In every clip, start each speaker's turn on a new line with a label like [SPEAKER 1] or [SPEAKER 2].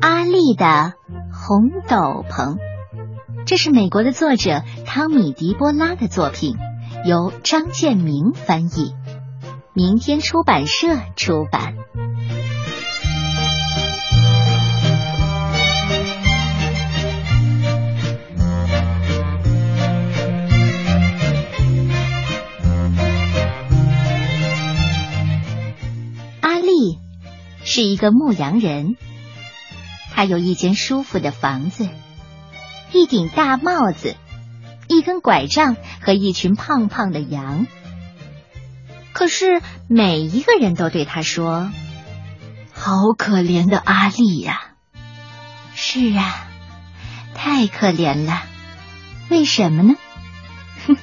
[SPEAKER 1] 阿丽的红斗篷，这是美国的作者汤米·迪波拉的作品，由张建明翻译，明天出版社出版。是一个牧羊人。他有一间舒服的房子，一顶大帽子，一根拐杖和一群胖胖的羊。可是每一个人都对他说：“好可怜的阿丽呀！”是啊，太可怜了。为什么呢？哼，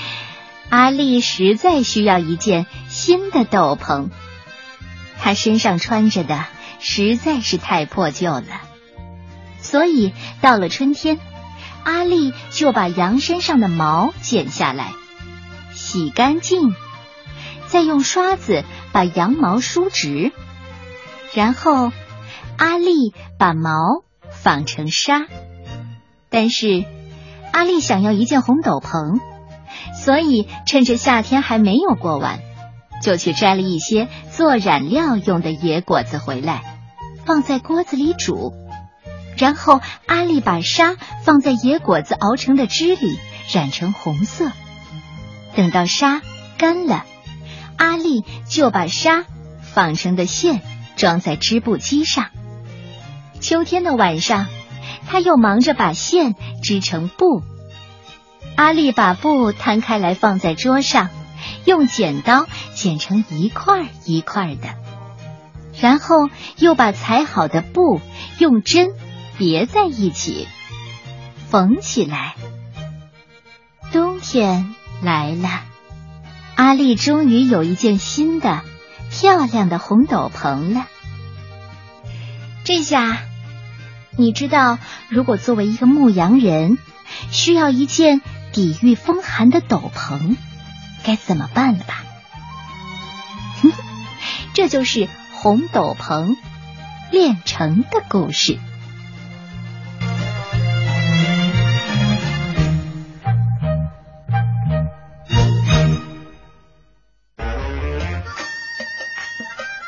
[SPEAKER 1] 阿丽实在需要一件新的斗篷，他身上穿着的。实在是太破旧了，所以到了春天，阿丽就把羊身上的毛剪下来，洗干净，再用刷子把羊毛梳直，然后阿丽把毛纺成纱。但是阿丽想要一件红斗篷，所以趁着夏天还没有过完。就去摘了一些做染料用的野果子回来，放在锅子里煮。然后阿丽把沙放在野果子熬成的汁里，染成红色。等到沙干了，阿丽就把沙纺成的线装在织布机上。秋天的晚上，他又忙着把线织成布。阿丽把布摊开来放在桌上。用剪刀剪成一块一块的，然后又把裁好的布用针别在一起，缝起来。冬天来了，阿丽终于有一件新的、漂亮的红斗篷了。这下，你知道，如果作为一个牧羊人，需要一件抵御风寒的斗篷。该怎么办了吧？这就是红斗篷炼成的故事。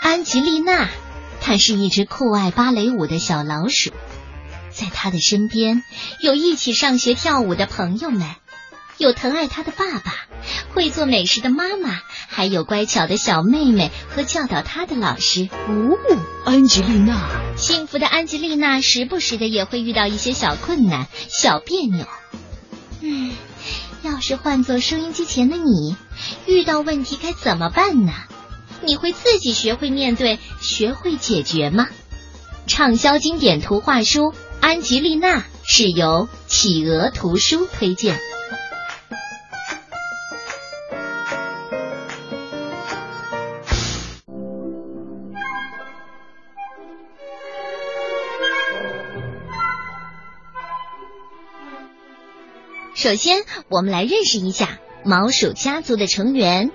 [SPEAKER 1] 安吉丽娜，她是一只酷爱芭蕾舞的小老鼠，在她的身边有一起上学跳舞的朋友们。有疼爱他的爸爸，会做美食的妈妈，还有乖巧的小妹妹和教导她的老师。
[SPEAKER 2] 哦，安吉丽娜，
[SPEAKER 1] 幸福的安吉丽娜，时不时的也会遇到一些小困难、小别扭。嗯，要是换做收音机前的你，遇到问题该怎么办呢？你会自己学会面对、学会解决吗？畅销经典图画书《安吉丽娜》是由企鹅图书推荐。首先，我们来认识一下毛鼠家族的成员，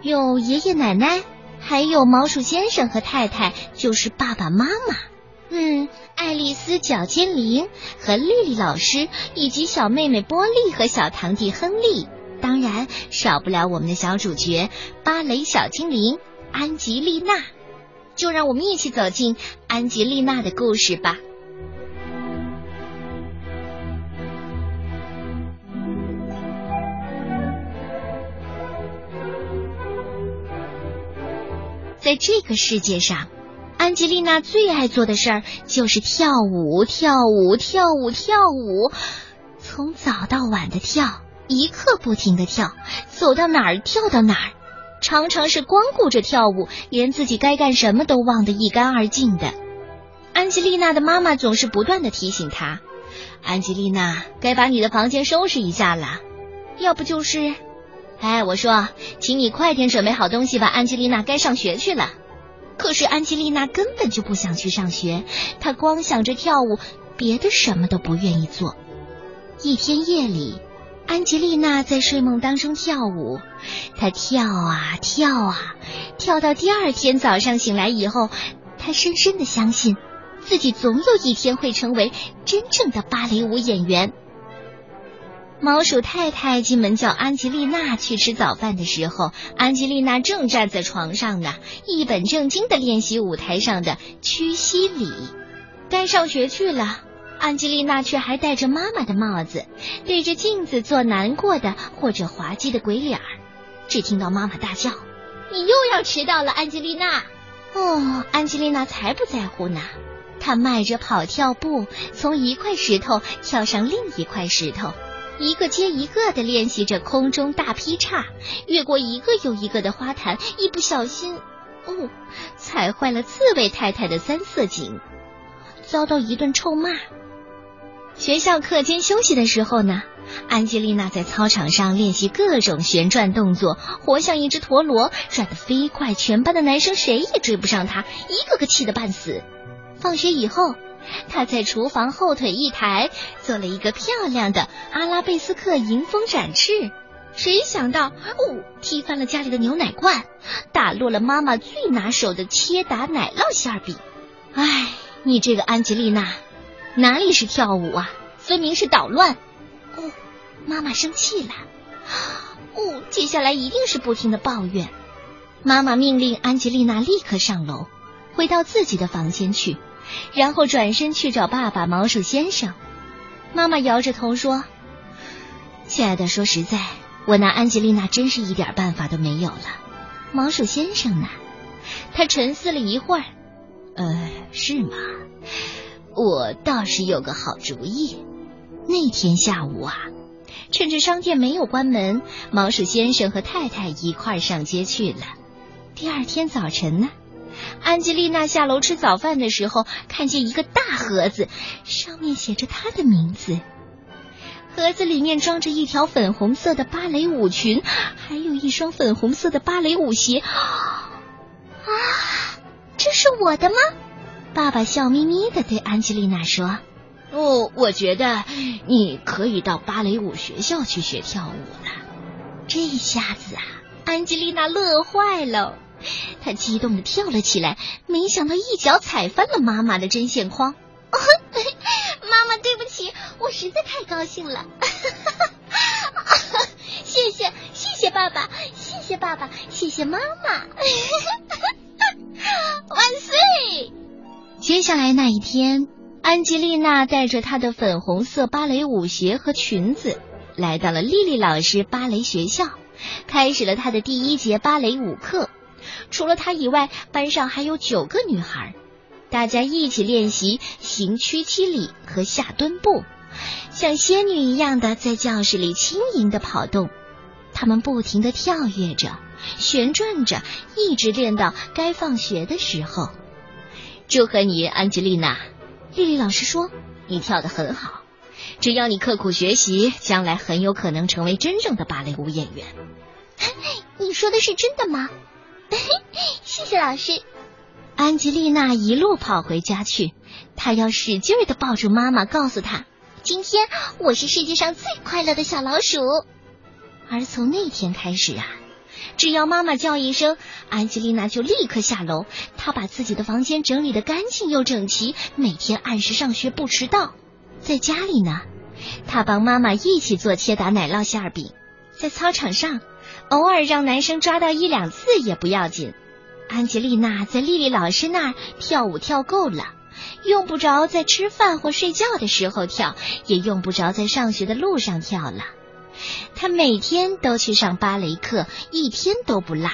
[SPEAKER 1] 有爷爷奶奶，还有毛鼠先生和太太，就是爸爸妈妈。嗯，爱丽丝脚尖灵和丽丽老师，以及小妹妹波利和小堂弟亨利，当然少不了我们的小主角芭蕾小精灵安吉丽娜。就让我们一起走进安吉丽娜的故事吧。在这个世界上，安吉丽娜最爱做的事儿就是跳舞，跳舞，跳舞，跳舞，从早到晚的跳，一刻不停的跳，走到哪儿跳到哪儿，常常是光顾着跳舞，连自己该干什么都忘得一干二净的。安吉丽娜的妈妈总是不断的提醒她：“安吉丽娜，该把你的房间收拾一下了，要不就是……”哎，我说，请你快点准备好东西吧，安吉丽娜该上学去了。可是安吉丽娜根本就不想去上学，她光想着跳舞，别的什么都不愿意做。一天夜里，安吉丽娜在睡梦当中跳舞，她跳啊跳啊，跳到第二天早上醒来以后，她深深的相信，自己总有一天会成为真正的芭蕾舞演员。毛鼠太太进门叫安吉丽娜去吃早饭的时候，安吉丽娜正站在床上呢，一本正经的练习舞台上的屈膝礼。该上学去了，安吉丽娜却还戴着妈妈的帽子，对着镜子做难过的或者滑稽的鬼脸儿。只听到妈妈大叫：“
[SPEAKER 3] 你又要迟到了，安吉丽娜！”
[SPEAKER 1] 哦，安吉丽娜才不在乎呢，她迈着跑跳步，从一块石头跳上另一块石头。一个接一个的练习着空中大劈叉，越过一个又一个的花坛，一不小心，哦，踩坏了刺猬太太的三色堇，遭到一顿臭骂。学校课间休息的时候呢，安吉丽娜在操场上练习各种旋转动作，活像一只陀螺，转得飞快，全班的男生谁也追不上她，一个个气得半死。放学以后。他在厨房后腿一抬，做了一个漂亮的阿拉贝斯克迎风展翅。谁想到，哦，踢翻了家里的牛奶罐，打落了妈妈最拿手的切达奶酪馅饼。唉，你这个安吉丽娜，哪里是跳舞啊，分明是捣乱！哦，妈妈生气了。哦，接下来一定是不停的抱怨。妈妈命令安吉丽娜立刻上楼，回到自己的房间去。然后转身去找爸爸毛鼠先生。妈妈摇着头说：“亲爱的，说实在，我拿安吉丽娜真是一点办法都没有了。毛鼠先生呢？”他沉思了一会儿：“呃，是吗？我倒是有个好主意。那天下午啊，趁着商店没有关门，毛鼠先生和太太一块上街去了。第二天早晨呢？”安吉丽娜下楼吃早饭的时候，看见一个大盒子，上面写着她的名字。盒子里面装着一条粉红色的芭蕾舞裙，还有一双粉红色的芭蕾舞鞋。啊，这是我的吗？爸爸笑眯眯的对安吉丽娜说：“哦，我觉得你可以到芭蕾舞学校去学跳舞了。”这下子啊，安吉丽娜乐坏了。他激动的跳了起来，没想到一脚踩翻了妈妈的针线筐。妈妈，对不起，我实在太高兴了。谢谢，谢谢爸爸，谢谢爸爸，谢谢妈妈。万岁！接下来那一天，安吉丽娜带着她的粉红色芭蕾舞鞋和裙子，来到了丽丽老师芭蕾学校，开始了她的第一节芭蕾舞课。除了她以外，班上还有九个女孩，大家一起练习行屈膝礼和下蹲步，像仙女一样的在教室里轻盈的跑动。她们不停的跳跃着，旋转着，一直练到该放学的时候。祝贺你，安吉丽娜！丽丽老师说你跳得很好，只要你刻苦学习，将来很有可能成为真正的芭蕾舞演员。你说的是真的吗？谢谢老师。安吉丽娜一路跑回家去，她要使劲的抱住妈妈，告诉她：“今天我是世界上最快乐的小老鼠。”而从那天开始啊，只要妈妈叫一声，安吉丽娜就立刻下楼。她把自己的房间整理的干净又整齐，每天按时上学不迟到。在家里呢，她帮妈妈一起做切达奶酪馅饼。在操场上。偶尔让男生抓到一两次也不要紧。安吉丽娜在丽丽老师那儿跳舞跳够了，用不着在吃饭或睡觉的时候跳，也用不着在上学的路上跳了。她每天都去上芭蕾课，一天都不落，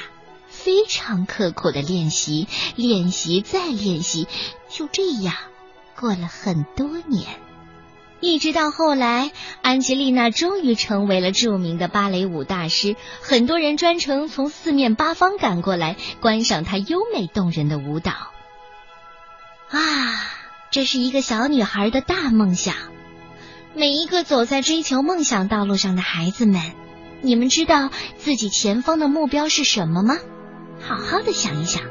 [SPEAKER 1] 非常刻苦的练习，练习再练习，就这样过了很多年。一直到后来，安吉丽娜终于成为了著名的芭蕾舞大师，很多人专程从四面八方赶过来观赏她优美动人的舞蹈。啊，这是一个小女孩的大梦想。每一个走在追求梦想道路上的孩子们，你们知道自己前方的目标是什么吗？好好的想一想。